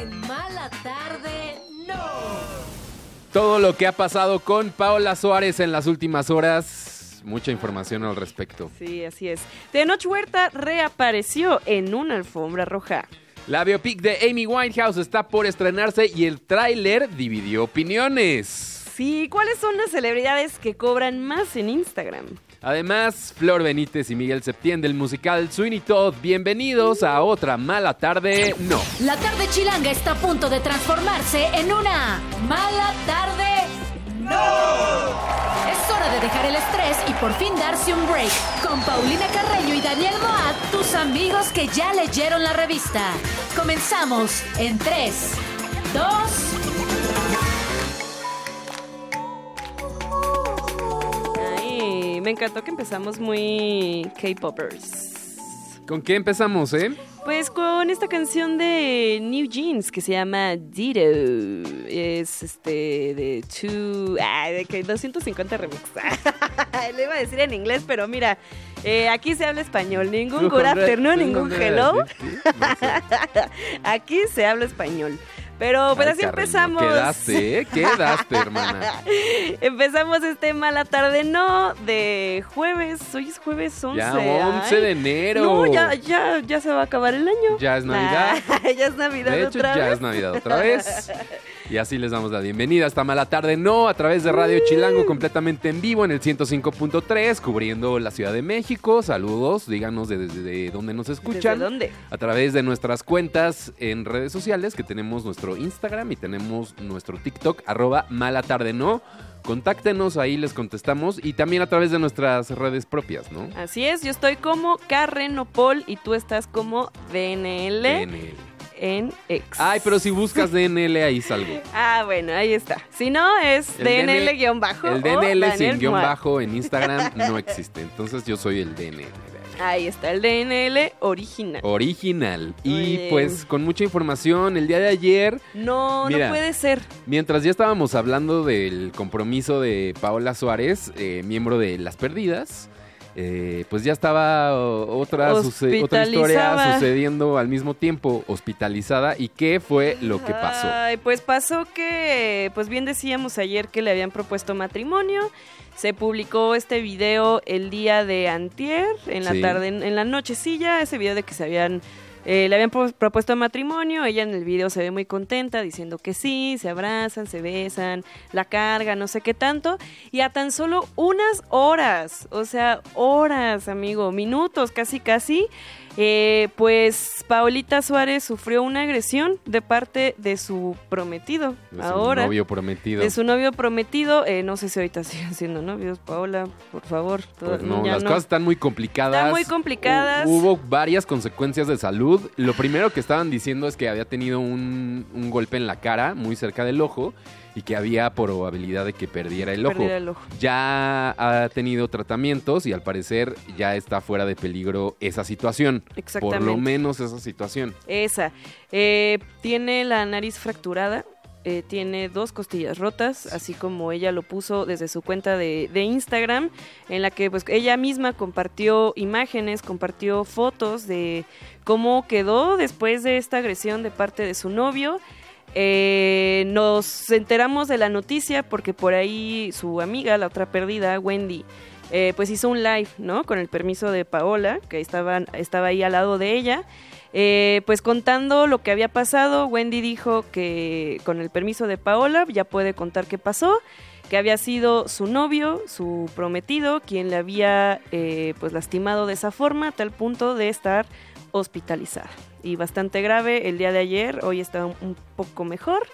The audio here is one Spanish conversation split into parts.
En Mala Tarde, no. Todo lo que ha pasado con Paola Suárez en las últimas horas. Mucha información al respecto. Sí, así es. Tenoch Huerta reapareció en una alfombra roja. La biopic de Amy Winehouse está por estrenarse y el tráiler dividió opiniones. Sí, ¿cuáles son las celebridades que cobran más en Instagram? Además, Flor Benítez y Miguel Septién del musical Sweeney Todd, bienvenidos a otra mala tarde, no. La tarde chilanga está a punto de transformarse en una mala tarde, no. Es hora de dejar el estrés y por fin darse un break. Con Paulina Carreño y Daniel Moat, tus amigos que ya leyeron la revista. Comenzamos en 3, 2, Ay, me encantó que empezamos muy K-popers. ¿Con qué empezamos, eh? Pues con esta canción de New Jeans que se llama Ditto. Es este de two, ah, de que 250 remix. Le iba a decir en inglés, pero mira, eh, aquí se habla español. Ningún good afternoon, ningún hello. Aquí se habla español. Pero pues Ay, así empezamos. Quedaste, ¿eh? Quedaste, hermana. Empezamos este mala tarde, no, de jueves. Hoy es jueves 11. Ya 11 de enero. No, ya, ya, ya se va a acabar el año. Ya es Navidad. Ya es Navidad De hecho, otra ya vez. es Navidad otra vez. Y así les damos la bienvenida a esta mala tarde, no, a través de Radio Chilango, completamente en vivo en el 105.3, cubriendo la Ciudad de México. Saludos, díganos de, de- de dónde nos escuchan. ¿Desde dónde? A través de nuestras cuentas en redes sociales, que tenemos nuestro Instagram y tenemos nuestro TikTok, arroba mala tarde, no. Contáctenos, ahí les contestamos. Y también a través de nuestras redes propias, ¿no? Así es, yo estoy como Carrenopol y tú estás como DNL DNL. En X. Ay, pero si buscas DNL, ahí salgo. Ah, bueno, ahí está. Si no, es El DNL-bajo. El DNL sin guion bajo en Instagram no existe. Entonces yo soy el DNL. Ahí está, el DNL original. Original. Y Oye. pues con mucha información. El día de ayer, No, Mira. no puede ser. mientras ya estábamos hablando del compromiso de Paola Suárez, eh, miembro de Las Perdidas, eh, pues ya estaba otra, otra historia sucediendo al mismo tiempo, hospitalizada. ¿Y qué fue lo que pasó? Ay, pues pasó que, pues bien decíamos ayer que le habían propuesto matrimonio. Se publicó este video el día de antier, en la Sí. tarde, en, en la nochecilla, ese video de que se habían, eh, le habían pro- propuesto matrimonio. Ella en el video se ve muy contenta, diciendo que sí, se abrazan, se besan, la carga, no sé qué tanto. Y a tan solo unas horas, o sea, horas, amigo, minutos, casi, casi. Eh, pues Paolita Suárez sufrió una agresión de parte de su prometido. De su ahora, novio prometido. de su novio prometido. eh, no sé si ahorita siguen siendo novios, Paola, por favor. Pues no, las no. cosas están muy complicadas. Están muy complicadas. Hu- Hubo varias consecuencias de salud. Lo primero que estaban diciendo es que había tenido un, un golpe en la cara, muy cerca del ojo, y que había probabilidad de que perdiera el ojo. Perdiera el ojo. Ya ha tenido tratamientos y al parecer ya está fuera de peligro esa situación. Por Exactamente. lo menos esa situación. Esa. Eh, tiene la nariz fracturada. eh, tiene dos costillas rotas, así como ella lo puso desde su cuenta de, de Instagram, en la que pues ella misma compartió imágenes, compartió fotos de cómo quedó después de esta agresión de parte de su novio. Eh, nos enteramos de la noticia porque por ahí su amiga, la otra perdida, Wendy, eh, pues hizo un live, ¿no? Con el permiso de Paola, que estaban, estaba ahí al lado de ella. Eh, pues contando lo que había pasado, Wendy dijo que con el permiso de Paola ya puede contar qué pasó, que había sido su novio, su prometido, quien le había eh, pues lastimado de esa forma, a tal punto de estar hospitalizada. Y bastante grave el día de ayer, hoy está un, poco mejor.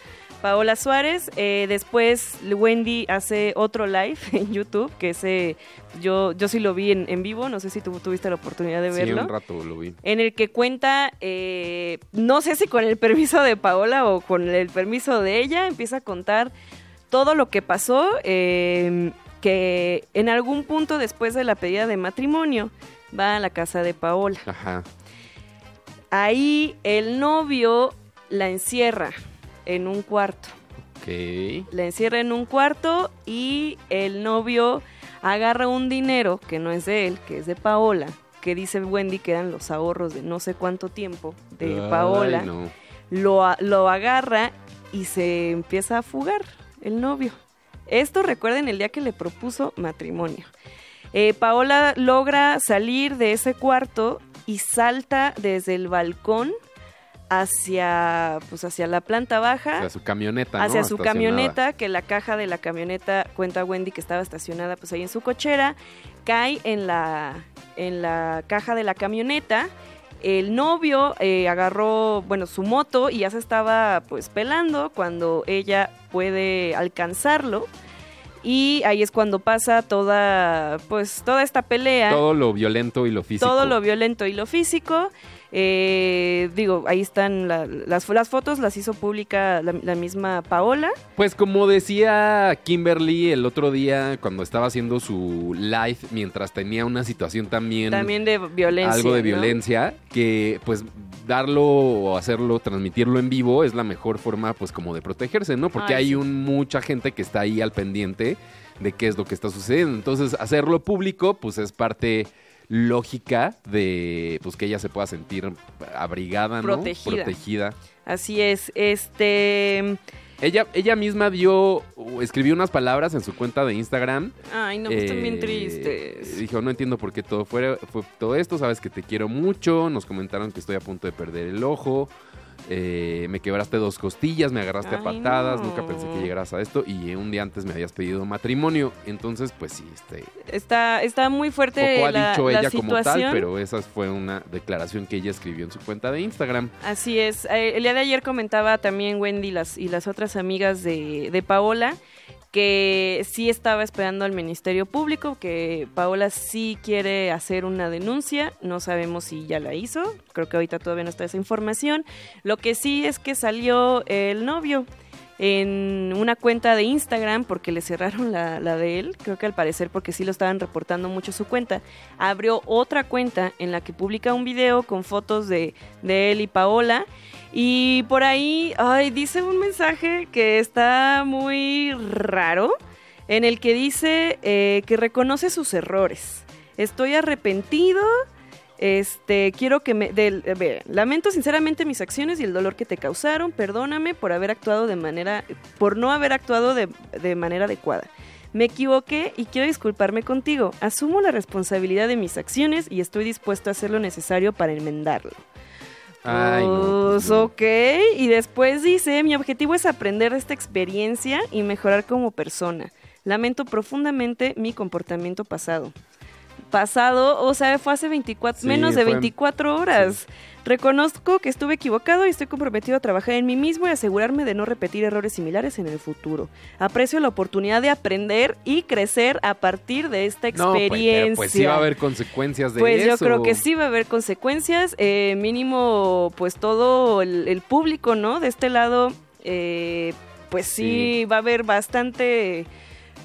Paola Suárez, eh, después Wendy hace otro live en YouTube, que ese yo, yo sí lo vi en, en vivo, no sé si tú tuviste la oportunidad de Sí, verlo un rato lo vi. en el que cuenta, eh, no sé si con el permiso de Paola o con el permiso de ella, empieza a contar todo lo que pasó, eh, que en algún punto después de la pedida de matrimonio va a la casa de Paola. Ajá. Ahí el novio la encierra en un cuarto. Ok. La encierra en un cuarto y el novio agarra un dinero que no es de él, que es de Paola, que dice Wendy que eran los ahorros de no sé cuánto tiempo de Ay, Paola. no. lo, lo agarra y se empieza a fugar el novio. Esto recuerden el día que le propuso matrimonio. Eh, Paola logra salir de ese cuarto y salta desde el balcón hacia, pues hacia la planta baja Hacia su camioneta, ¿no? hacia su camioneta, que la caja de la camioneta, cuenta Wendy que estaba estacionada pues ahí en su cochera, cae en la, en la caja de la camioneta. El novio eh, agarró, bueno, su moto y ya se estaba pues pelando cuando ella puede alcanzarlo. Y ahí es cuando pasa toda, pues, toda esta pelea Todo lo violento y lo físico. todo lo violento y lo físico. Eh, digo, ahí están la- las, las fotos, las hizo pública la, la misma Paola. Pues como decía Kimberly el otro día cuando estaba haciendo su live mientras tenía una situación también, También de violencia. algo de ¿no? violencia, que pues darlo o hacerlo, transmitirlo en vivo es la mejor forma pues como de protegerse, ¿no? Porque Ay, hay sí. un, mucha gente que está ahí al pendiente de qué es lo que está sucediendo. Entonces hacerlo público pues es parte lógica de pues que ella se pueda sentir abrigada, ¿no? Protegida. Protegida. Así es. Este. Ella, ella misma dio, o escribió unas palabras en su cuenta de Instagram. Ay, no, están bien Eh, tristes. Dijo, no entiendo por qué todo fue, fue todo esto, sabes que te quiero mucho, nos comentaron que estoy a punto de perder el ojo, eh, me quebraste dos costillas, me agarraste a patadas, no. nunca pensé que llegaras a esto y un día antes me habías pedido matrimonio, entonces pues sí, este, Está, está muy fuerte poco ha dicho la ella como tal, pero esa fue una declaración que ella escribió en su cuenta de Instagram. Así es. Eh, el día de ayer comentaba también Wendy las, y las otras amigas de, de Paola que sí estaba esperando al Ministerio Público, que Paola sí quiere hacer una denuncia, no sabemos si ya la hizo, creo que ahorita todavía no está esa información. Lo que sí es que salió el novio en una cuenta de Instagram porque le cerraron la, la de él, creo que al parecer porque sí lo estaban reportando mucho su cuenta, abrió otra cuenta en la que publica un video con fotos de, de él y Paola y por ahí, dice un mensaje que está muy raro, en el que dice eh, que reconoce sus errores. Estoy arrepentido. Este, quiero que me. del- eh, ve, lamento sinceramente mis acciones y el dolor que te causaron. Perdóname por haber actuado de manera. por no haber actuado de, de manera adecuada. Me equivoqué y quiero disculparme contigo. Asumo la responsabilidad de mis acciones y estoy dispuesto a hacer lo necesario para enmendarlo. Ay, no, pues Pues, no. ok. Y después dice, mi objetivo es aprender de esta experiencia y mejorar como persona. Lamento profundamente mi comportamiento pasado. Pasado, o sea, fue hace 24, Sí, menos de fue- 24 horas. Reconozco que estuve equivocado y estoy comprometido a trabajar en mí mismo y asegurarme de no repetir errores similares en el futuro. Aprecio la oportunidad de aprender y crecer a partir de esta No, pues, experiencia. pero pues sí va a haber consecuencias de Pues eso. yo creo que sí va a haber consecuencias, eh, mínimo pues todo el, el público, ¿no? De este lado, eh, pues sí, Sí. va a haber bastante,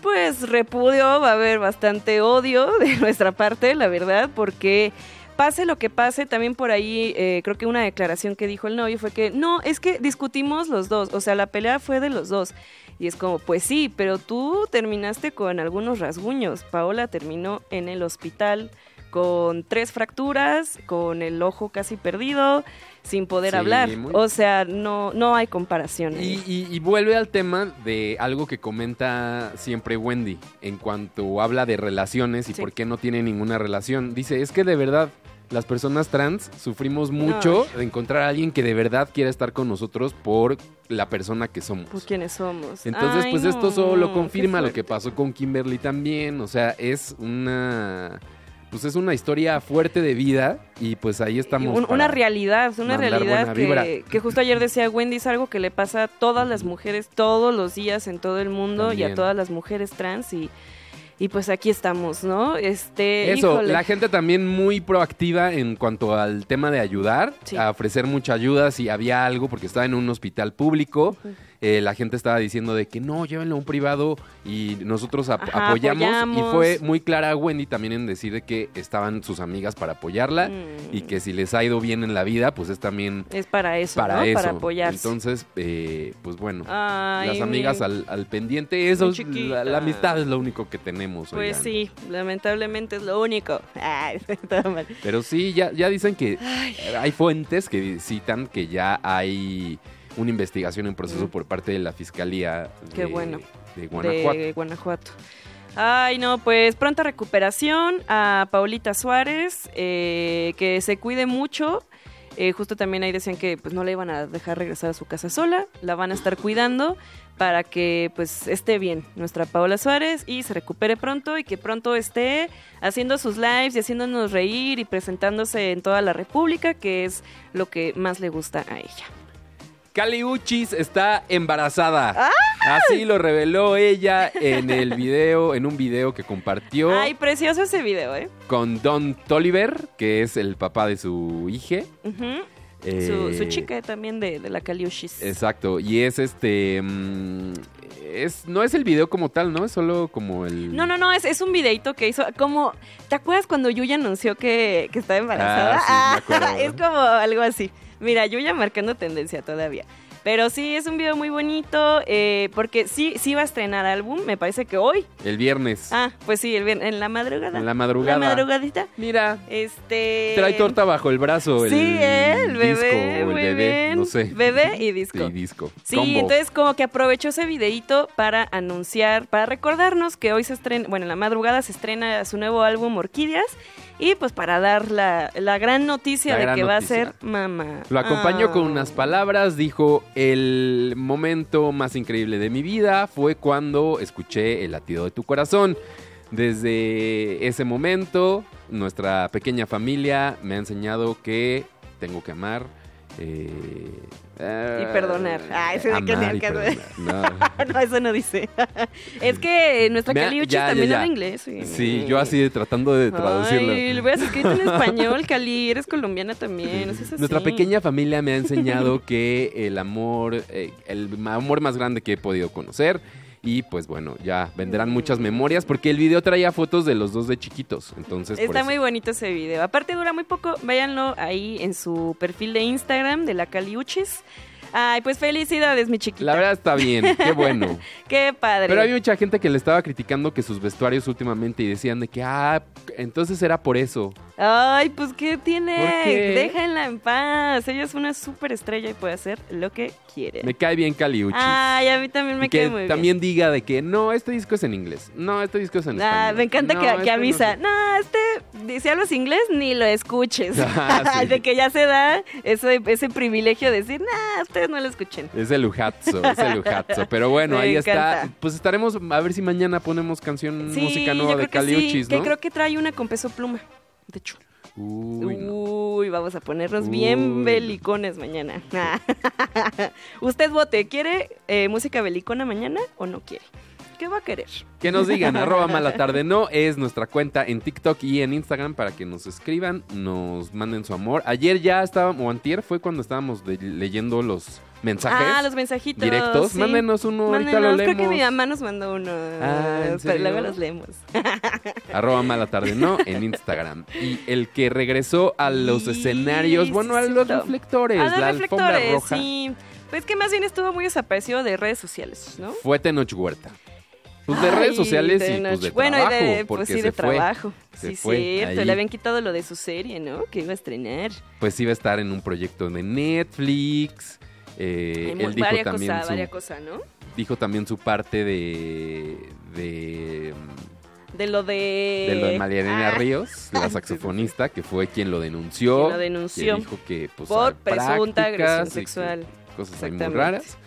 pues repudio, va a haber bastante odio de nuestra parte, la verdad, porque pase lo que pase, también por ahí eh, creo que una declaración que dijo el novio fue que no, es que discutimos los dos, o sea, la pelea fue de los dos. Y es como, pues sí, pero tú terminaste con algunos rasguños. Paola terminó en el hospital con tres fracturas, con el ojo casi perdido, sin poder Sí, hablar. muy- O sea, no, no hay comparación. Y, y- y vuelve al tema de algo que comenta siempre Wendy en cuanto habla de relaciones y Sí. por qué no tiene ninguna relación. Dice, es que de verdad las personas trans sufrimos mucho de encontrar a alguien que de verdad quiera estar con nosotros por la persona que somos. Pues quiénes somos. Entonces, Ay, pues esto solo confirma lo que pasó con Kimberly también. O sea, es una... Pues es una historia fuerte de vida y pues ahí estamos. Un- una realidad, una realidad que, que justo ayer decía Wendy, es algo que le pasa a todas las mujeres todos los días en todo el mundo y a todas las mujeres trans y, y pues aquí estamos, ¿no? Este, Eso, híjole. la gente también muy proactiva en cuanto al tema de ayudar, Sí. a ofrecer mucha ayuda si había algo, porque estaba en un hospital público. Eh, la gente estaba diciendo de que no, llévenlo a un privado y nosotros ap- Ajá, apoyamos. apoyamos. Y fue muy clara Wendy también en decir de que estaban sus amigas para apoyarla Mm. y que si les ha ido bien en la vida, pues es también Es para eso, para ¿no? eso. Para apoyarse. Entonces, eh, pues bueno. Ay, las amigas mi- al, al pendiente, eso, es- la, la amistad es lo único que tenemos. Pues sí, lamentablemente es lo único. Ay, todo mal. Pero sí, ya, ya dicen que hay fuentes que citan que ya hay una investigación en proceso por parte de la Fiscalía de, bueno. de Guanajuato. de Guanajuato. Ay, no, pues pronta recuperación a Paulita Suárez, eh, que se cuide mucho. Eh, justo también ahí decían que pues no la iban a dejar regresar a su casa sola, la van a estar cuidando para que pues esté bien nuestra Paola Suárez y se recupere pronto y que pronto esté haciendo sus lives y haciéndonos reír y presentándose en toda la República, que es lo que más le gusta a ella. Cali Uchis está embarazada. Así lo reveló ella en el video, en un video que compartió Ay, precioso ese video, ¿eh? con Don Toliver, que es el papá de su hija. Ujú. Eh, Su, su chica también de, de la Caliushis. Exacto, y es este... mm, es, no es el video como tal, ¿no? Es solo como el... No, no, no, es, es un videito que hizo como... ¿Te acuerdas cuando Yuya anunció que, que estaba embarazada? Ah, sí, me acuerdo. es como algo así. Mira, Yuya marcando tendencia todavía. Pero sí, es un video muy bonito, eh, porque sí, sí va a estrenar álbum, me parece que hoy. El viernes. Ah, pues sí, el vier- en la madrugada. En la madrugada. La madrugadita. Mira, Este... trae torta bajo el brazo. El Sí, ¿eh? El bebé, disco, o el bebé, bien. no sé. Bebé y disco. Sí, disco. Sí, Combo. entonces como que aprovechó ese videíto para anunciar, para recordarnos que hoy se estrena, bueno, en la madrugada se estrena su nuevo álbum Orquídeas y pues para dar la, la gran noticia La de gran que va a ser mamá. Lo acompañó Ah. con unas palabras, dijo, el momento más increíble de mi vida fue cuando escuché el latido de tu corazón. Desde ese momento, nuestra pequeña familia me ha enseñado que tengo que amar. eh, Y perdonar. Ay, se ve que amar ni y perdonar. No. no, eso no dice. es que nuestra Caliuchis también habla inglés. Sí, Sí, yo así de tratando de traducirlo. Ay, lo hubieras escrito en español, Cali. Eres colombiana también. no seas así. Nuestra pequeña familia me ha enseñado que el amor, eh, el amor más grande que he podido conocer. Y pues bueno, ya vendrán muchas memorias porque el video traía fotos de los dos de chiquitos. Entonces, Está muy bonito ese video. Aparte dura muy poco. Váyanlo ahí en su perfil de Instagram de la Caliuchis. Ay, pues felicidades, mi chiquita. La verdad está bien, qué bueno. Qué padre. Pero hay mucha gente que le estaba criticando que sus vestuarios últimamente y decían de que, ah, entonces era por eso. Ay, pues ¿qué tiene? ¿Por qué? Déjenla en paz. Ella es una súper estrella y puede hacer lo que quiere. Me cae bien Caliuchis. Ay, a mí también me y que queda muy también diga de que no, este disco es en inglés. No, este disco es en. Ah, español. me encanta No, que, este que no avisa. sé". No, este, si hablas inglés, ni lo escuches. Ah, sí. de que ya se da ese, ese privilegio de decir, nah, ustedes no lo escuchen. Es el lujazo, es el lujazo. Pero bueno, Me ahí está. Pues estaremos, a ver si mañana ponemos canción, Sí, música nueva de que sí, Caliuchis, que ¿no? creo que trae una con peso pluma. De hecho. Uy, no. Uy, vamos a ponernos Uy, bien belicones mañana. Usted vote, ¿quiere eh, música belicona mañana o no quiere? ¿Qué va a querer? Que nos digan, arroba mala tarde no, es nuestra cuenta en TikTok y en Instagram para que nos escriban, nos manden su amor. Ayer ya estábamos, o antier fue cuando estábamos de- leyendo los mensajes Ah, los mensajitos. directos. sí. Mándenos uno, ahorita lo leemos. Creo que mi mamá nos mandó uno. Ah, ¿en pero serio? luego los leemos. Arroba mala tarde no en Instagram. Y el que regresó a los Sí, escenarios, bueno, a los reflectores, Ah, los la alfombra reflectores, roja, sí. Pues que más bien estuvo muy desaparecido de redes sociales, ¿no? fue Tenoch Huerta. Pues de Ay, redes sociales y pues de bueno, trabajo, de, porque pues sí, se de fue. trabajo. Se sí, fue cierto. ahí. Le habían quitado lo de su serie, ¿no? Que iba a estrenar. Pues iba a estar en un proyecto de Netflix. eh, Hay él dijo también, cosas, su, dijo también su parte de de, De lo de... de lo de Mariana Ah, Ríos, la saxofonista, que fue quien lo denunció. Quien lo denunció. que dijo que pues, Por presunta agresión sexual. Cosas ahí muy raras.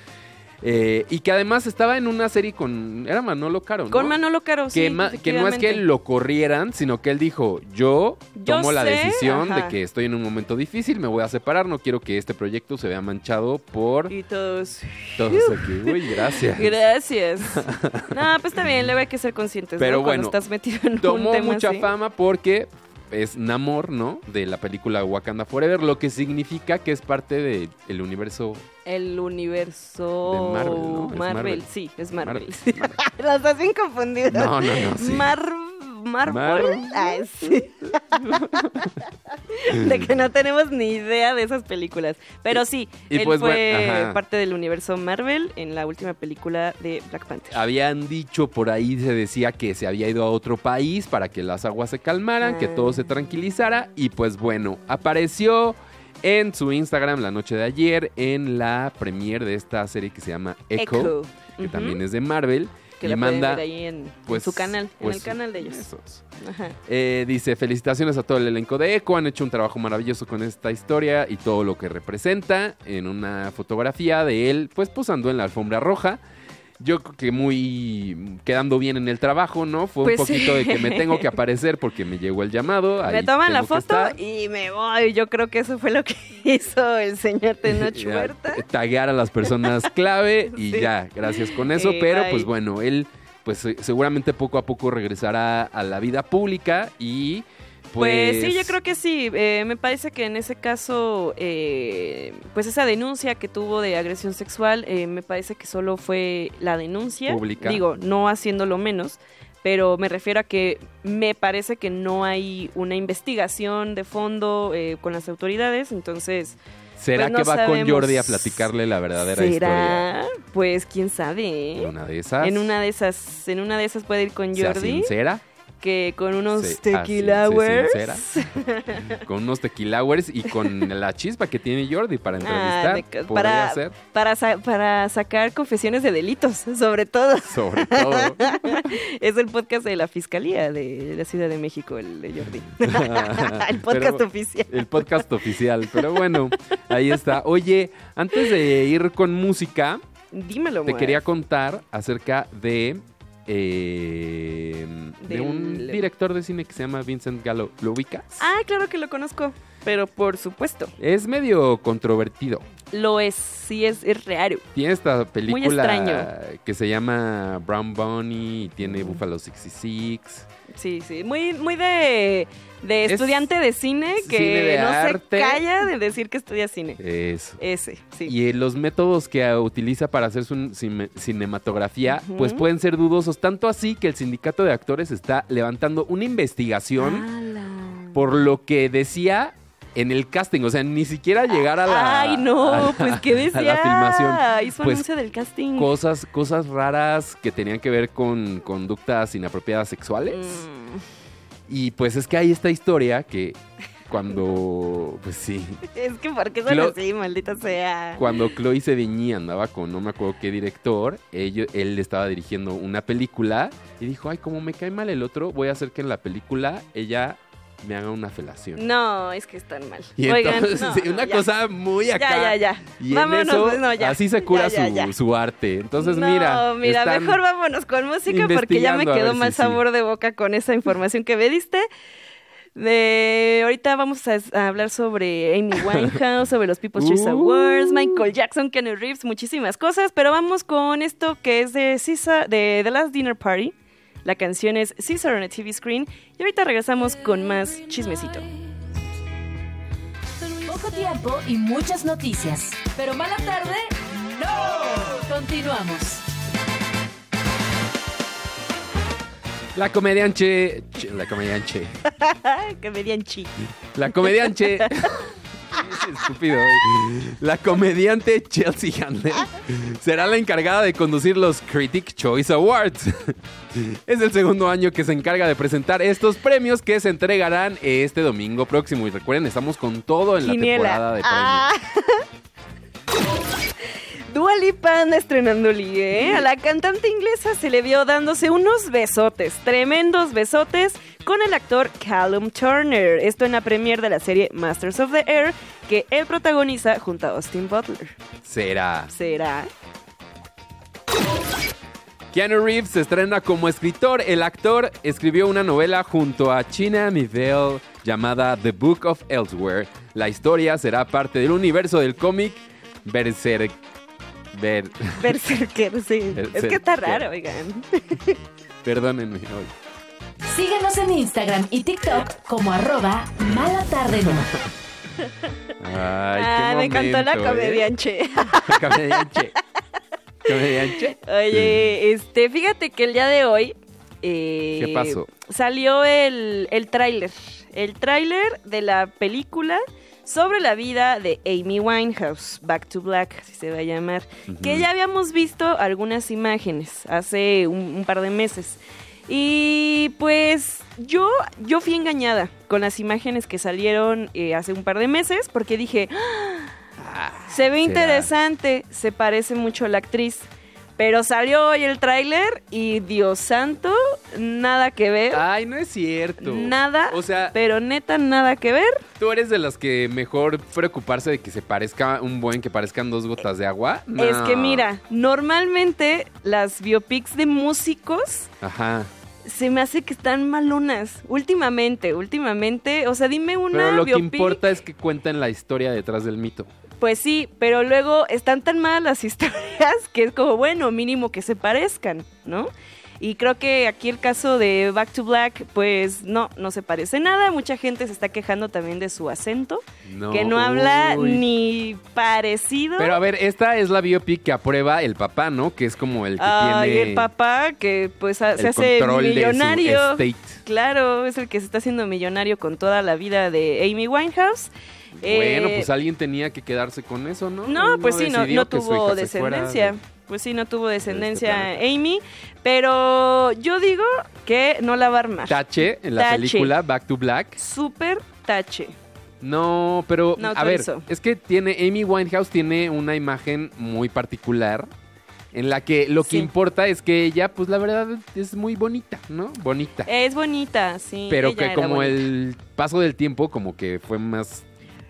Eh, y que además estaba en una serie con. Era Manolo Caro, ¿no? Con Manolo Caro, que, sí, ma- que no es que lo corrieran, sino que él dijo, yo Yo tomo la sé, decisión de que estoy en un momento difícil, me voy a separar, no quiero que este proyecto se vea manchado por Y todos... todos aquí. Uy, gracias. Gracias. no, pues está bien, luego hay que ser conscientes, Pero ¿no? Cuando bueno, estás metido en un Tomó tema mucha así. fama porque es Namor, ¿no? De la película Wakanda Forever, lo que significa que es parte del universo El universo De Marvel, Marvel, Marvel. sí, es Marvel. Mar- Mar- Los bien confundidos. No, no, no, sí. Mar Marvel. Mar- Ay, sí. de que no tenemos ni idea de esas películas. Pero sí, Y él pues, fue bueno, parte del universo Marvel en la última película de Black Panther. Habían dicho por ahí, se decía que se había ido a otro país para que las aguas se calmaran, que Ah. todo se tranquilizara. Y pues bueno, apareció en su Instagram la noche de ayer en la premiere de esta serie que se llama Echo, Echo. que también es de Marvel. Que y la pueden manda ver ahí en, en pues, su canal, pues, en el canal de ellos. Ajá. Eh, dice, felicitaciones a todo el elenco de Echo, han hecho un trabajo maravilloso con esta historia y todo lo que representa en una fotografía de él, pues posando en la alfombra roja. Yo creo que muy quedando bien en el trabajo, ¿no? Fue Pues un poquito sí. de que me tengo que aparecer porque me llegó el llamado. Me toman la foto y me voy. Yo creo que eso fue lo que hizo el señor Tenoch Huerta. Taguear a las personas clave y Sí. ya, gracias con eso. Eh, pero bye. pues bueno, él pues se- seguramente poco a poco regresará a la vida pública y pues... Pues, sí, yo creo que sí. Eh, me parece que en ese caso, eh, pues esa denuncia que tuvo de agresión sexual, eh, me parece que solo fue la denuncia. Pública. Digo, no haciéndolo menos, pero me refiero a que me parece que no hay una investigación de fondo eh, con las autoridades, entonces... ¿Será pues no que va con. Jordi a platicarle la verdadera ¿Será? Pues quién sabe. historia? En una de esas. En una de esas, en una de esas puede ir con Jordi, sincera, que con unos Sí, tequila así, sé hours. con unos tequilawers y con la chispa que tiene Jordi para entrevistar. Ah, ca- podría para, ser, para, sa- para sacar confesiones de delitos, sobre todo. sobre todo. es el podcast de la Fiscalía de la Ciudad de México, el de Jordi. el podcast Pero- oficial. El podcast oficial. Pero bueno, ahí está. Oye, antes de ir con música, Dímelo, te Moa. quería contar acerca de. Eh, de un director de cine que se llama Vincent Gallo. ¿Lo ubicas? Ah, claro que lo conozco, pero por supuesto. Es medio controvertido. Lo es, sí es, es raro. Tiene esta película que se llama Brown Bunny y tiene Buffalo 66. Sí, sí, muy, muy de, de Es estudiante de cine que cine de no arte. se calla de decir que estudia cine. Eso. Ese, sí. Y eh, los métodos que ah, utiliza para hacer su cine- cinematografía, pues pueden ser dudosos. Tanto así que el sindicato de actores está levantando una investigación Ala. por lo que decía en el casting. O sea, ni siquiera llegar a la. Ay, no, a pues qué decía. A la filmación. Hizo Pues, anuncio del casting. Cosas, cosas raras que tenían que ver con conductas inapropiadas sexuales. Mm. Y pues es que hay esta historia que cuando, pues sí, Es que ¿por qué son Clo- así, maldita sea? cuando Chloe Sevigny andaba con no me acuerdo qué director, ello- él estaba dirigiendo una película y dijo, ay, como me cae mal el otro, voy a hacer que en la película ella me haga una felación. No, es que están mal. Y Oigan, entonces, no, sí, no, una cosa muy acá. Ya, ya, ya. Y en Vámonos, eso, no, ya. así se cura Ya, ya, su, su arte. Entonces, no, mira. mira, están- mejor vámonos con música porque ya me quedó mal si sí. sabor de boca con esa información que me diste. De ahorita vamos a, a hablar sobre Amy Winehouse, sobre los People's Choice Uh. Awards, Michael Jackson, Kenny Reeves, muchísimas cosas, pero vamos con esto que es de Caesar, de The Last Dinner Party. La canción es Caesar on a TV Screen y ahorita regresamos con más chismecito. Poco tiempo y muchas noticias. Pero mala tarde, no. Continuamos. La comedianche. ch- La comedianche. que me dian chi. La comedianche. Es estúpido. La comediante Chelsea Handler será la encargada de conducir los Critic Choice Awards. Es el segundo año que se encarga de presentar estos premios que se entregarán este domingo próximo. Y recuerden, estamos con todo en la temporada de premios. Ah. Dua Lipa anda estrenando ligue, ¿eh? A la cantante inglesa se le vio dándose unos besotes, tremendos besotes, con el actor Callum Turner. Esto en la premiere de la serie Masters of the Air, que él protagoniza junto a Austin Butler. Será. ¿Será? Keanu Reeves se estrena como escritor. El actor escribió una novela junto a China Mivel llamada The Book of Elsewhere. La historia será parte del universo del cómic Berserk. Ber- Berserker, sí. Es que está Berserker. raro, oigan. Perdónenme hoy. Síguenos en Instagram y TikTok como arroba Mala Tarde No. Ay, ah, me encantó la ¿eh? comedianche. Comedianche. Comedianche. Oye, este, fíjate que el día de hoy. eh, ¿Qué pasó? Salió el, el tráiler. El tráiler de la película sobre la vida de Amy Winehouse, Back to Black, así se va a llamar. Que ya habíamos visto algunas imágenes hace un, un par de meses. Y pues yo, yo fui engañada con las imágenes que salieron eh, hace un par de meses porque dije, "Ah, se ve interesante, se parece mucho a la actriz. Pero salió hoy el tráiler y Dios santo, nada que ver. Ay, no es cierto. Nada, O sea, pero neta nada que ver. tú eres de las que mejor preocuparse de que se parezca un buen, que parezcan dos gotas de agua. No. Es que mira, normalmente las biopics de músicos Ajá. se me hace que están malonas. Últimamente, últimamente, o sea, dime una Pero lo que importa es que cuenten la historia detrás del mito. Pues sí, pero luego están tan malas las historias que es como, bueno, mínimo que se parezcan, ¿no? Y creo que aquí el caso de Back to Black, pues no, no se parece nada. Mucha gente se está quejando también de su acento, No, que no habla uy. ni parecido. Pero a ver, esta es la biopic que aprueba el papá, ¿no? Que es como el que tiene el papá que pues a- se hace millonario. Claro, es el que se está haciendo millonario con toda la vida de Amy Winehouse. Bueno, Eh, pues alguien tenía que quedarse con eso, ¿no? No, pues sí, no, no tuvo descendencia. de- Pues sí, no tuvo descendencia planeta. Amy, pero yo digo que no la va a armar. Tache en la Tache. película Back to Black. Súper tache. No, pero No a ver, es que tiene Amy Winehouse tiene una imagen muy particular en la que lo que Sí. importa es que ella, pues la verdad es muy bonita, ¿no? Bonita. Es bonita, sí. pero que como bonita. el paso del tiempo como que fue más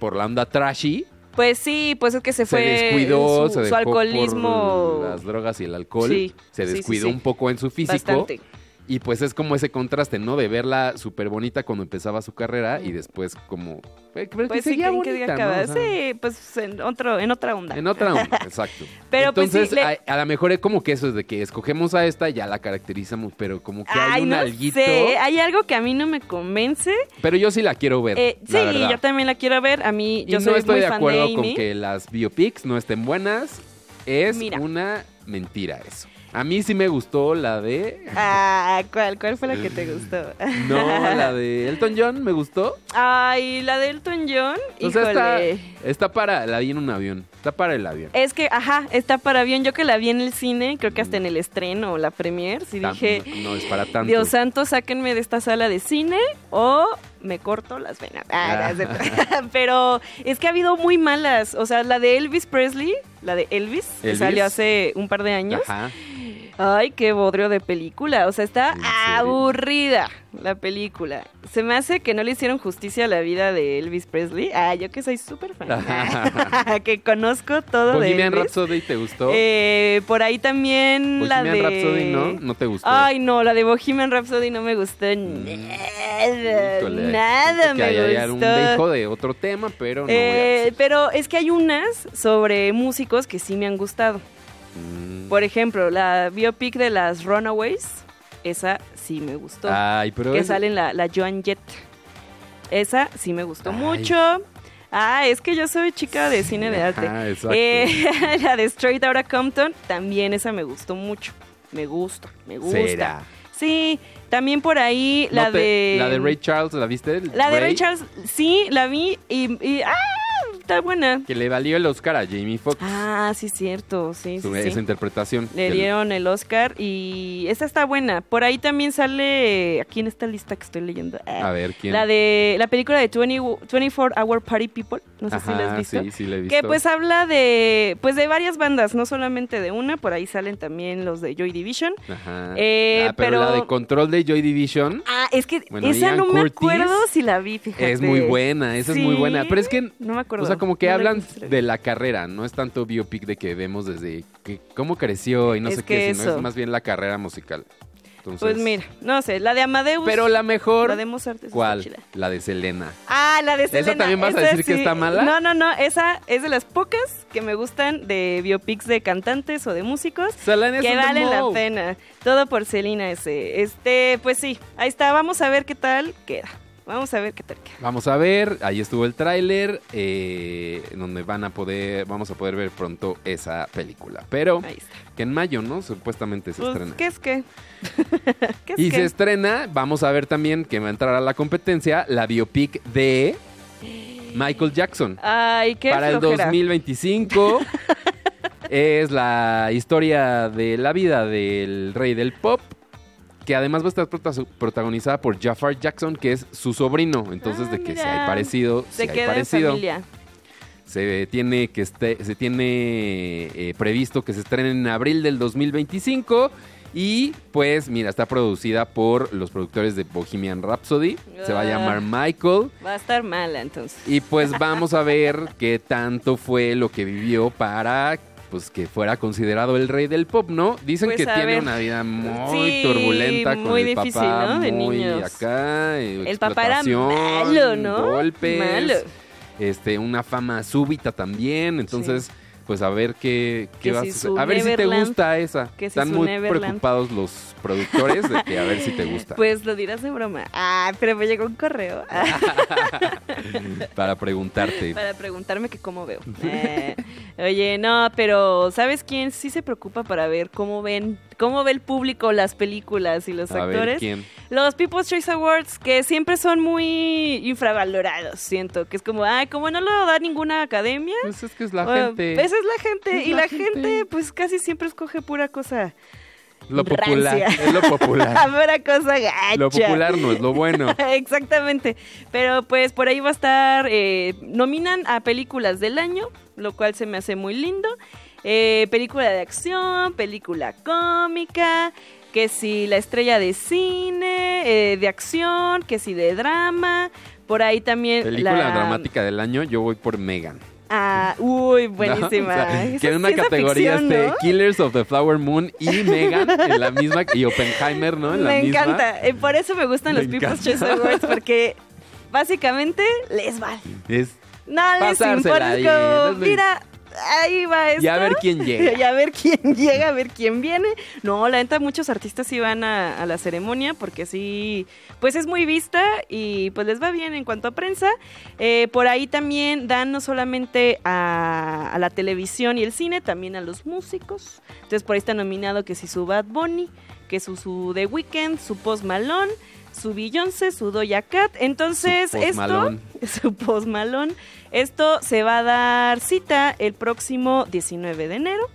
por la onda trashy, Pues sí, pues es que se, se, fue descuidó, su, se su dejó alcoholismo por las drogas y el alcohol, Sí, se sí, descuidó sí. un poco en su físico bastante. Y pues es como ese contraste, ¿no? De verla súper bonita cuando empezaba su carrera y después como eh, pero que Pues sí, que diga bonita, cada- ¿no? O sea, Sí, pues en, otro, en otra onda. En otra onda, exacto. Pero, pues, sí, Entonces, le- a, a lo mejor es como que eso es de que escogemos a esta y ya la caracterizamos, pero como que hay Ay, un no alguito. sé, hay algo que a mí no me convence. Pero yo sí la quiero ver. Eh, la sí, verdad. yo también la quiero ver. A mí, Y yo no soy estoy muy de fan acuerdo con que las biopics no estén buenas. Es Mira. una mentira eso. A mí sí me gustó la de... Ah, ¿cuál? ¿Cuál fue la que te gustó? No, la de Elton John me gustó. Ay, la de Elton John, O sea, está, híjole. está para... La vi en un avión. Está para el avión. Es que, ajá, está para bien. Yo que la vi en el cine, creo que hasta en el estreno o la premier, sí dije, no, no es para tanto. Dios santo, sáquenme de esta sala de cine o me corto las venas. Ah, Ah. Pero es que ha habido muy malas. O sea, la de Elvis Presley, la de Elvis, que Elvis. salió hace un par de años. Ajá. Ay, qué bodrio de película. O sea, está aburrida la película. Se me hace que no le hicieron justicia a la vida de Elvis Presley. Ah, yo que soy súper fan. que conozco todo de Bohemian Elvis. Rhapsody te gustó. Eh, por ahí también la de... Rhapsody no, no te gustó. Ay, no, la de Bohemian Rhapsody no me gustó nada. Híjole, nada me hay gustó. un dejo de otro tema, pero no voy a Eh, pero es que hay unas sobre músicos que sí me han gustado. Mm. Por ejemplo, la biopic de las Runaways, esa sí me gustó. Ay, pero que es- sale en la, la Joan Jett. Esa sí me gustó Ay. mucho. Ah, es que yo soy chica de cine de arte. Exacto. Eh, la de Straight Outta Compton, también esa me gustó mucho. Me gusta, me gusta. ¿Será? Sí, también por ahí la te- de... La de Ray Charles, ¿la viste? La de Ray Charles, sí, la vi y... y- ¡Ah! Está buena. Que le valió el Oscar a Jamie Foxx. Ah, sí, cierto, sí, su- sí, esa sí. interpretación. Le dieron el Oscar y esa está buena. Por ahí también sale, aquí en esta lista que estoy leyendo, ah, A ver, ¿quién? la de la película de 20 24 Hour Party People, no sé si la has visto. sí, sí la he visto. Que pues habla de pues de varias bandas, no solamente de una, por ahí salen también los de Joy Division. Ajá. Eh, Ah, pero, pero- la de Control de Joy Division Ah, es que Bueno, esa Ian no me acuerdo si la vi, fíjate. es muy buena, esa es muy buena. Pero es que, no me acuerdo. o sea, como que No hablan de la carrera, no es tanto biopic de que vemos desde que, cómo creció y no Es sé qué, sino eso. es más bien la carrera musical. Entonces, Pues mira, no sé, la de Amadeus. Pero la mejor, La de Mozart. esa ¿cuál? chida. La de Selena. Ah, la de ¿Esa Selena. también vas a esa decir que está mala? No, no, no. Esa es de las pocas que me gustan de biopics de cantantes o de músicos. Selena que valen la pena. Todo por Selena ese. Este, pues sí, ahí está. Vamos a ver qué tal queda. Vamos a ver qué tal. Vamos a ver, ahí estuvo el tráiler, eh, donde van a poder, vamos a poder ver pronto esa película. Pero que en mayo, ¿no? Supuestamente se Pues, estrena. ¿qué es qué? ¿Qué es Y qué? se estrena, vamos a ver también que va a entrar a la competencia la biopic de Michael Jackson. Ay, qué Para el flojera. 2025 es la historia de la vida del rey del pop, que además va a estar prota- protagonizada por Jafar Jackson, que es su sobrino. Entonces, Ah, de que si mira. hay parecido, Se si hay queda en parecido. familia. Se tiene que este, se tiene eh, previsto que se estrene en abril del 2025 y pues mira, está producida por los productores de Bohemian Rhapsody. Se va a Ah. llamar Michael Va a estar mala entonces. y pues vamos a ver qué tanto fue lo que vivió para pues que fuera considerado el rey del pop, ¿no? Dicen Pues, que tiene ver. una vida muy Sí, turbulenta con muy el difícil, papá, ¿no? De muy niños. acá, El papá era malo, ¿no? Golpes Malo. este, una fama súbita también. Entonces, pues a ver qué, qué Que va si a suceder. su A ver si te gusta esa. que si Están muy Neverland. preocupados los productores de que a ver si te gusta. Pues lo dirás de broma. Ah, pero me llegó un correo para preguntarte. para preguntarme que cómo veo. Eh, oye, no, pero ¿sabes quién sí se preocupa para ver cómo ven, cómo ve el público las películas y los A ver actores? quién. Los People's Choice Awards, que siempre son muy infravalorados, siento. Que es como, ay, como no lo da ninguna academia. Pues es que es la gente. Esa es la gente. Es y la la gente. gente. pues casi siempre escoge pura cosa. Lo popular. rancia. Es lo popular. pura cosa gacha. lo popular no es lo bueno. Exactamente. Pero pues por ahí va a estar. eh, nominan a películas del año, lo cual se me hace muy lindo. Eh, película de acción, película cómica. Que si la estrella de cine, eh, de acción, que si de drama. Por ahí también. Película la- dramática del año, yo voy por Megan. Ah, uy, ¿no? buenísima. O sea, Esa que en una categoría ficción. Killers of the Flower Moon y Megan en la misma. Y Oppenheimer, ¿no? En me encanta. Eh, por eso me gustan Me los People's encanta. Choice Awards, porque básicamente les vale. Es No les importa. mira, ahí va esto. Y a ver quién llega. y a ver quién llega, a ver quién viene. No, la neta, muchos artistas sí van a, a la ceremonia porque sí, pues es muy vista y pues les va bien en cuanto a prensa. Eh, por ahí también dan no solamente a, a la televisión y el cine, también a los músicos. Entonces por ahí está nominado que si su Bad Bunny, que su, su The Weeknd, su Post Malone, su Beyoncé, su Doja Cat. Entonces Su esto, Malone. su Post Malone, esto se va a dar cita el próximo 19 de enero.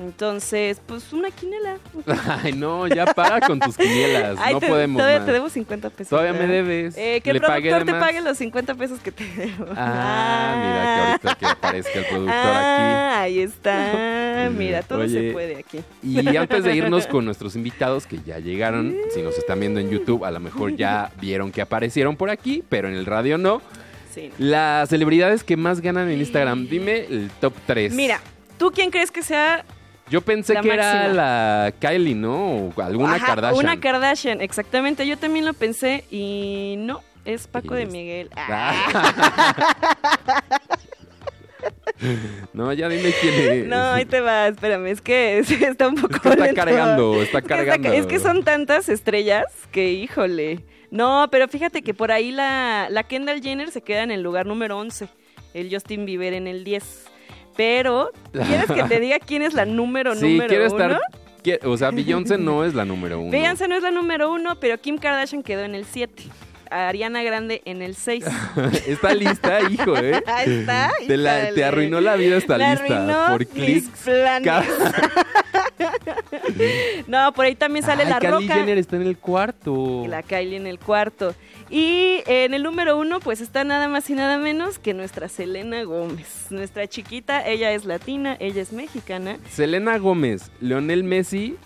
Entonces, pues una quinela. Ay, no, ya para con tus quinielas. Ay, no te, podemos todavía más. te debo 50 pesos. Todavía me debes. Eh, que el Le productor te pague los 50 pesos que te debo. Ah, mira que ahorita que aparezca el productor Ah, ahí está. Mira, todo Oye, se puede aquí. aquí. Y antes de irnos con nuestros invitados que ya llegaron, si nos están viendo en YouTube, a lo mejor ya vieron que aparecieron por aquí, pero en el radio no. Sí. Las celebridades que más ganan en Instagram, dime el top 3. Mira, ¿tú quién crees que sea Yo pensé la que era la Kylie, ¿no? O alguna Ajá, Kardashian. Una Kardashian, exactamente. Yo también lo pensé y no, es Paco de Miguel. Ah. no, ya dime quién es. No, ahí te va, espérame, es que está un poco Es que está lento. cargando, está cargando. es que son tantas estrellas que, híjole. No, pero fíjate que por ahí la, la Kendall Jenner se queda en el lugar número 11, el Justin Bieber en el 10. Pero, ¿quieres que te diga quién es la número Sí, número quiere uno? estar. o sea, Beyoncé no es la número uno. Beyoncé no es la número uno, pero Kim Kardashian quedó en el 7. Ariana Grande en el 6. Está lista, hijo, ¿eh? Ahí está. Te, la- híjole. te arruinó la vida esta lista. arruinó por clics. No, por ahí también sale Ay, la Kylie roca. Jenner está en el cuarto. La Kylie en el cuarto. Y en el número uno, pues está nada más y nada menos que nuestra Selena Gómez. Nuestra chiquita, ella es latina, ella es mexicana. Selena Gómez, Leonel Messi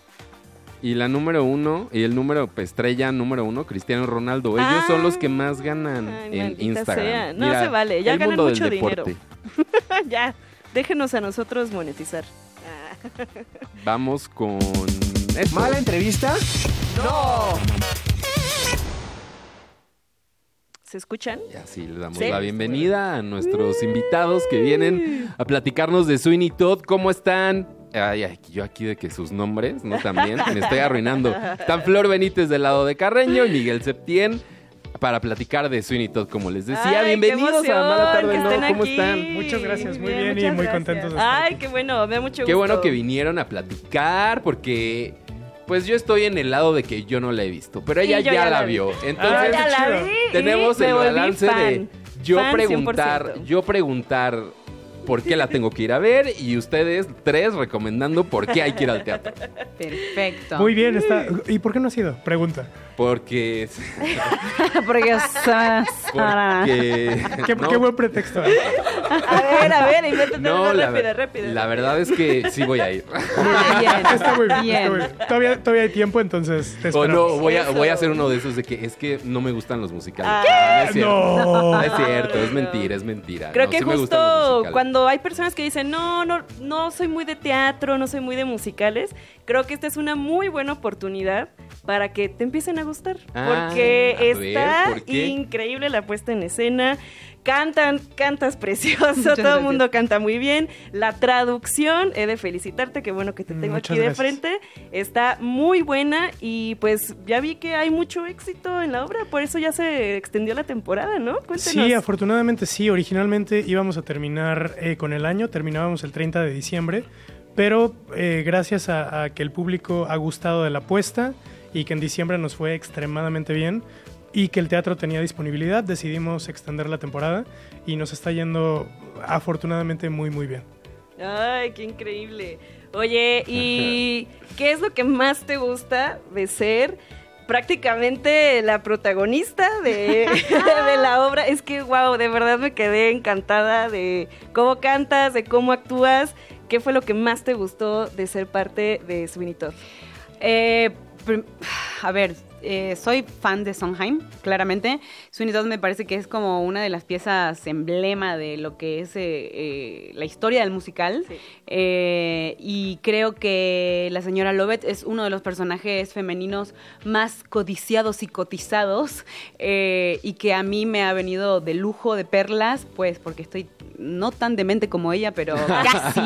y la número uno, y el número pues, estrella número uno, Cristiano Ronaldo. Ellos Ah. son los que más ganan Ay, en Instagram. sea. No se vale, ya ganan mucho dinero. ya, déjenos a nosotros monetizar. Ah. Vamos con... esto. ¿Mala entrevista? ¡No! ¿Se escuchan? Y así le damos Sí. la bienvenida a nuestros invitados que vienen a platicarnos de Sweeney Todd. ¿Cómo están? Ay, ay, yo aquí de que sus nombres, ¿no? También me estoy arruinando. Están Flor Benítez del lado de Carreño y Miguel Septién para platicar de Sweeney Todd, como les decía. Ay, Bienvenidos a Mala Tarde, ¿no? ¿Cómo aquí. están? Muchas gracias, muy bien y muchas muy gracias. contentos de estar Ay, aquí. qué bueno, me da mucho gusto. Qué bueno que vinieron a platicar porque... Pues yo estoy en el lado de que yo no la he visto, pero Sí, ella ya, ya la la vi. vio. Ah, Entonces, ya la vi tenemos me el balance de yo Fan preguntar, 100%. yo preguntar por qué la tengo que ir a ver y ustedes tres recomendando por qué hay que ir al teatro. Perfecto. Muy bien, está. ¿Y por qué no has ido? Pregunta. Porque Porque porque Qué, no, qué buen pretexto. A ver, a ver, invéntate no, una la, rápida, rápida. la verdad es que sí voy a ir. Bien. Está muy bien. Bien. está muy bien. Todavía, todavía hay tiempo, entonces te O esperamos. no, voy a, voy a hacer uno de esos de que es que no me gustan los musicales. Ah, No, es cierto. No. No es cierto, es mentira, es mentira. Creo No, que sí justo cuando hay personas que dicen, no, no, no soy muy de teatro, no soy muy de musicales, creo que esta es una muy buena oportunidad para que te empiecen a gustar. Ah, porque a ver, está ¿por qué? increíble la puesta en escena. Cantan, cantas precioso, Muchas todo el mundo canta muy bien. La traducción, he de felicitarte, qué bueno que te tengo Muchas aquí de frente. Está muy buena y pues ya vi que hay mucho éxito en la obra, por eso ya se extendió la temporada, ¿no? Sí, afortunadamente sí. Originalmente íbamos a terminar eh, con el año, terminábamos el 30 de diciembre, pero eh, gracias a, a que el público ha gustado de la apuesta y que en diciembre nos fue extremadamente bien y que el teatro tenía disponibilidad, decidimos extender la temporada y nos está yendo afortunadamente muy muy bien. Ay, qué increíble. Oye, ¿y qué es lo que más te gusta de ser prácticamente la protagonista de, de la obra? Es que, wow, de verdad me quedé encantada de cómo cantas, de cómo actúas. ¿Qué fue lo que más te gustó de ser parte de Sweeney Todd? Eh, a ver, eh, soy fan de Sondheim, claramente. Sweeney Todd me parece que es como una de las piezas emblema de lo que es eh, eh, la historia del musical. Sí. Y creo que la señora Lovett es uno de los personajes femeninos más codiciados y cotizados y que a mí me ha venido de lujo, de perlas, pues porque estoy no tan demente como ella, pero casi.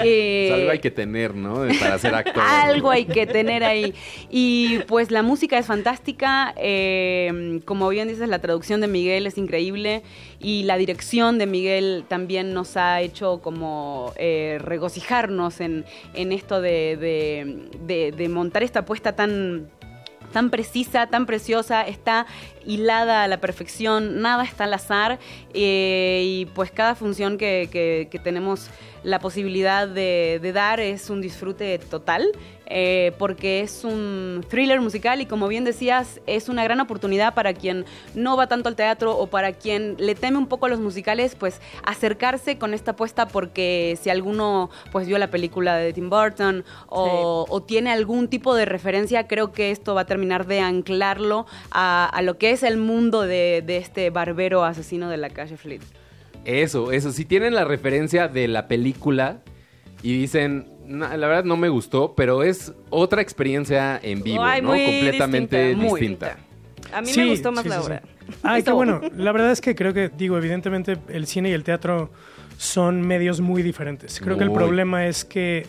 Eh, Pues algo hay que tener, ¿no? Para ser actor. algo hay que tener ahí. Y pues la música es fantástica. eh, como bien dices, la traducción de Miguel es increíble. Y la dirección de Miguel también nos ha hecho como eh, regocijarnos en, en esto de, de- de- de montar esta apuesta tan tan precisa, tan preciosa, está hilada a la perfección, nada está al azar eh, y pues cada función que, que- que tenemos la posibilidad de, de dar es un disfrute total eh, porque es un thriller musical y como bien decías es una gran oportunidad para quien no va tanto al teatro o para quien le teme un poco a los musicales pues acercarse con esta apuesta porque si alguno pues vio la película de Tim Burton o, o tiene algún tipo de referencia, creo que esto va a terminar de anclarlo a, a lo que es el mundo de, de este barbero asesino de la calle Fleet. Eso, eso. Si tienen la referencia de la película y dicen, "No, la verdad no me gustó, pero es otra experiencia en vivo, Ay, ¿no? muy Completamente distinta, muy distinta. A mí Sí, me gustó más sí, la sí, sí. obra. Ay, qué bueno. La verdad es que creo que, digo, evidentemente el cine y el teatro son medios muy diferentes. Creo que el problema es que,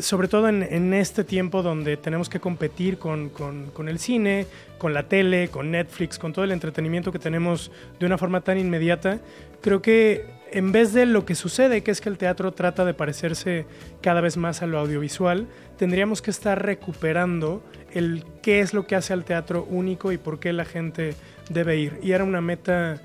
sobre todo en, este tiempo donde tenemos que competir con el cine, con la tele, con Netflix, con todo el entretenimiento que tenemos de una forma tan inmediata, creo que en vez de lo que sucede, que es que el teatro trata de parecerse cada vez más a lo audiovisual, tendríamos que estar recuperando el qué es lo que hace al teatro único y por qué la gente debe ir. Y era una meta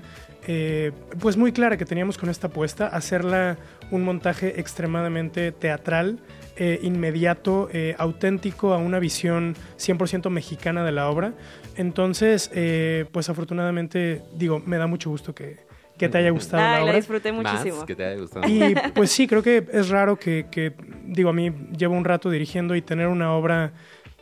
eh, pues muy clara que teníamos con esta apuesta, hacerla un montaje extremadamente teatral, eh, inmediato, eh, auténtico, a una visión 100% mexicana de la obra. Entonces, eh, pues afortunadamente, digo, me da mucho gusto que, que te haya gustado la Ay, la obra. disfruté Más muchísimo. que te haya gustado. Y pues sí, creo que es raro que, que, digo, a mí llevo un rato dirigiendo y tener una obra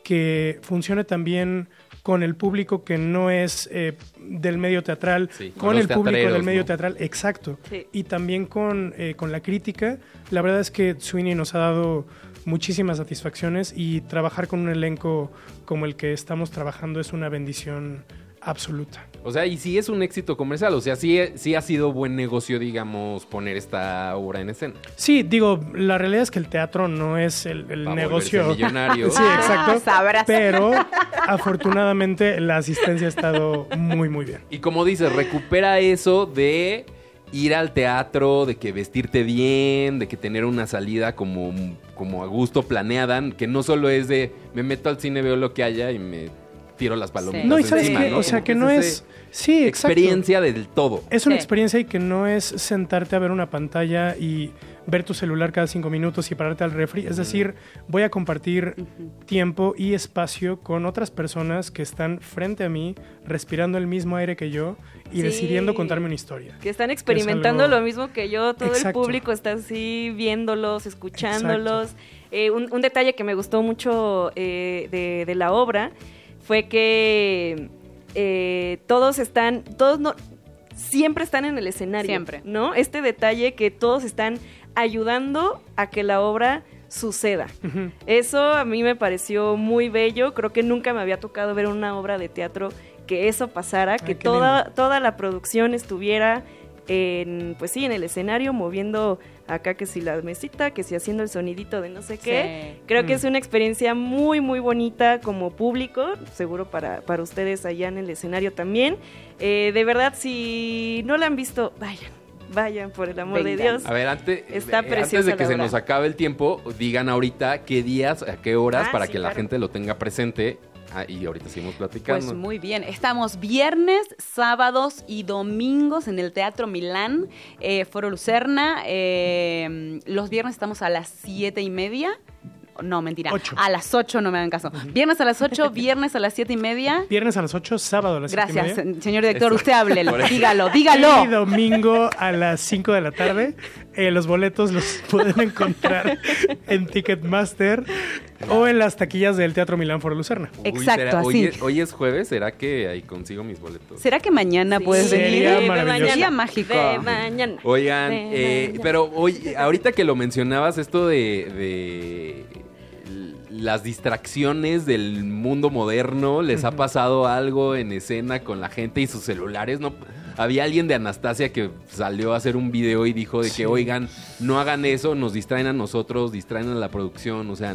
que funcione también con el público que no es eh, del medio teatral, Sí, con el público del medio ¿no? teatral, exacto. Sí. Y también con, eh, con la crítica. La verdad es que Sweeney nos ha dado muchísimas satisfacciones y trabajar con un elenco como el que estamos trabajando es una bendición absoluta. O sea, y sí es un éxito comercial, o sea, sí, sí ha sido buen negocio, digamos, poner esta obra en escena. Sí, digo, la realidad es que el teatro no es el, el negocio. millonario. Sí, exacto. Sabrás. Pero afortunadamente la asistencia ha estado muy, muy bien. Y como dices, recupera eso de ir al teatro, de que vestirte bien, de que tener una salida como, como a gusto planeada, que no solo es de me meto al cine, veo lo que haya y me tiro las palomitas Sí. No, y sabes encima, que, ¿no? o sea, que no es. Sí, exacto. experiencia del todo. Es una Sí. experiencia y que no es sentarte a ver una pantalla y ver tu celular cada cinco minutos y pararte al refri. Es decir, voy a compartir tiempo y espacio con otras personas que están frente a mí, respirando el mismo aire que yo y Sí. decidiendo contarme una historia. Que están experimentando algo- lo mismo que yo, todo el público está así viéndolos, escuchándolos. Eh, un, un detalle que me gustó mucho eh, de, de la obra fue que eh, todos están, todos no, siempre están en el escenario. Siempre. ¿No? Este detalle que todos están ayudando a que la obra suceda. Eso a mí me pareció muy bello. Creo que nunca me había tocado ver una obra de teatro que eso pasara, que toda, lindo. toda la producción estuviera en, pues sí, en el escenario, moviendo acá que si la mesita, que si haciendo el sonidito de no sé qué. Sí. Creo que Mm. es una experiencia muy, muy bonita como público, seguro para, para ustedes allá en el escenario también. Eh, de verdad, si no la han visto, vayan, vayan, por el amor de. Dios. A ver, antes, Está eh, preciosa antes de que se nos acabe el tiempo, digan ahorita qué días, a qué horas, Ah, para sí, que la gente lo tenga presente. Ah, y ahorita seguimos platicando. Pues muy bien. Estamos viernes, sábados y domingos en el Teatro Milán, eh, Foro Lucerna. Eh, los viernes estamos a las siete y media. No, mentira. Ocho. A las 8, no me hagan caso. Viernes a las 8, viernes a las siete y media. Viernes a las 8, sábado a las siete y Gracias, media. señor director. Eso. Usted háblelo. Eso. Dígalo, Y dígalo. domingo a las 5 de la tarde. Eh, los boletos los pueden encontrar en Ticketmaster o en las taquillas del Teatro Milán Foro Lucerna. Uy, Exacto, ¿será- así. Hoy es, hoy es jueves, ¿será que ahí consigo mis boletos? ¿Será que mañana Sí, puedes venir? Sería de maravilloso. mágico. De mañana. Oigan, De eh, mañana. pero hoy, ahorita que lo mencionabas, esto de, de las distracciones del mundo moderno, ¿les ha pasado algo en escena con la gente y sus celulares? No, había alguien de Anastasia que salió a hacer un video y dijo de que, Sí. oigan, no hagan eso, nos distraen a nosotros, distraen a la producción, o sea,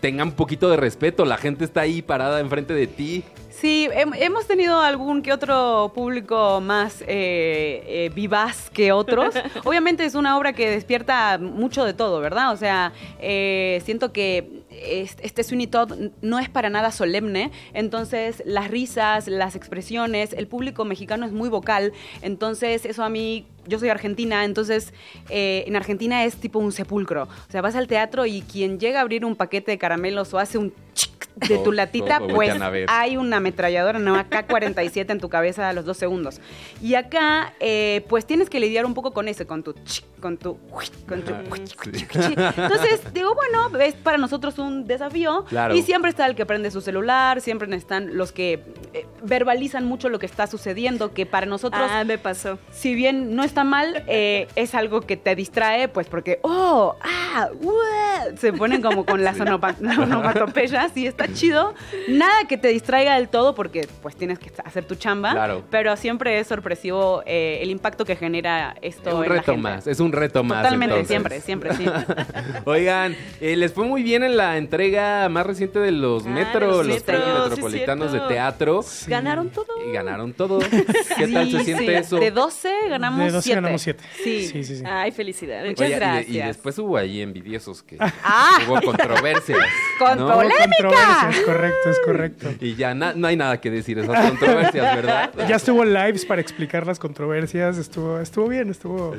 tengan un poquito de respeto, la gente está ahí parada enfrente de ti. Sí, hem- hemos tenido algún que otro público más eh, eh, vivaz que otros. Obviamente es una obra que despierta mucho de todo, ¿verdad? O sea, eh, siento que este Todd no es para nada solemne, entonces las risas, las expresiones, el público mexicano es muy vocal, entonces eso a mí, yo soy argentina, entonces eh, en Argentina es tipo un sepulcro. O sea, vas al teatro y quien llega a abrir un paquete de caramelos o hace un chic de tu latita, todo pues hay una ametralladora, una K-47 en tu cabeza a los dos segundos. Y acá, eh, pues tienes que lidiar un poco con eso, con tu chic, con tu con tu sí. chic. Entonces, digo, bueno, es para nosotros un desafío. Claro. Y siempre está el que prende su celular, siempre están los que eh, verbalizan mucho lo que está sucediendo, que para nosotros Ah, me pasó. si bien no está mal, eh, es algo que te distrae, pues porque, oh, ah, ué", se ponen como con las onomatopeyas y está chido. Nada que te distraiga del todo porque pues tienes que hacer tu chamba, Claro. pero siempre es sorpresivo eh, el impacto que genera esto Es un en la reto gente. más, es un reto más. Totalmente, entonces. siempre, siempre, sí. Oigan, eh, les fue muy bien en la entrega más reciente de los Ah, Metro, los los Metro, premios sí, metropolitanos de teatro. Ganaron todo. Y ganaron todo. ¿Qué tal se siente sí. eso? De 12 ganamos 12 7. ganamos 7. Sí. sí, sí. sí. Ay, felicidades. Muchas Oye, y- Y, gracias. después hubo ahí envidiosos que Ah. hubo controversias. Con ¿no? polémica. Controversias, correcto, es correcto. Y ya na- no hay nada que decir esas controversias, ¿verdad? Ya estuvo lives para explicar las controversias, estuvo, estuvo bien, estuvo...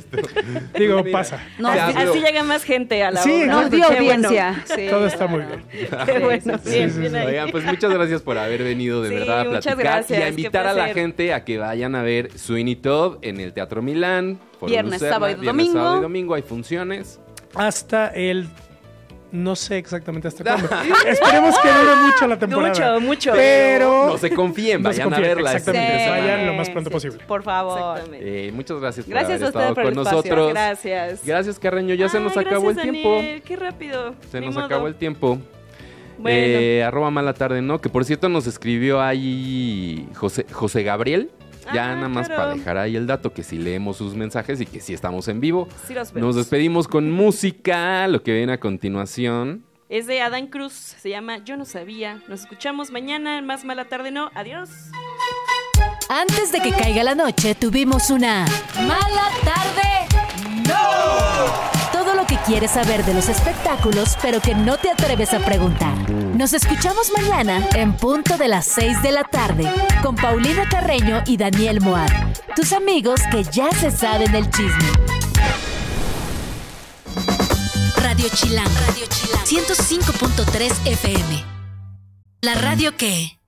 Digo, Mira, pasa. No, así, llega más gente a la Sí, obra. Nos dio bueno. audiencia. Sí. Todo está muy bien. Qué bueno. Sí, bien, sí, bien sí. ahí. Oigan, pues muchas gracias por haber venido de Sí, verdad a muchas platicar gracias, y a invitar a la gente a que vayan a ver Sweeney Todd en el Teatro Milán. Viernes, Lucerna, sábado y viernes, domingo. sábado y domingo hay funciones. Hasta el No sé exactamente hasta cuándo. Esperemos que dure mucho la temporada. Mucho, mucho. Pero No se confíen, No se vayan a verla. exactamente. semana. Vayan lo más pronto Sí, posible. Por favor. Exactamente. Eh, muchas gracias por Gracias a haber ustedes estado por con el espacio. nosotros. Gracias. Gracias, Carreño. Ya se nos acabó el tiempo. Qué rápido. Se Ni nos modo. acabó el tiempo. Bueno. Eh, arroba mala tarde, ¿no? Que por cierto nos escribió ahí José, José Gabriel. Ya Ah, nada más claro. para dejar ahí el dato que si leemos sus mensajes y que si estamos en vivo. Sí los vemos. Nos despedimos con música, lo que viene a continuación. Es de Adán Cruz. Se llama Yo no sabía. Nos escuchamos mañana en Más Mala Tarde No. Adiós. Antes de que caiga la noche, tuvimos una mala tarde. ¡No! Lo que quieres saber de los espectáculos, pero que no te atreves a preguntar. Nos escuchamos mañana en punto de las 6 de la tarde con Paulina Carreño y Daniel Moab, tus amigos que ya se saben el chisme. Radio Chilán, Radio Chilán, 105.3 FM. La radio que...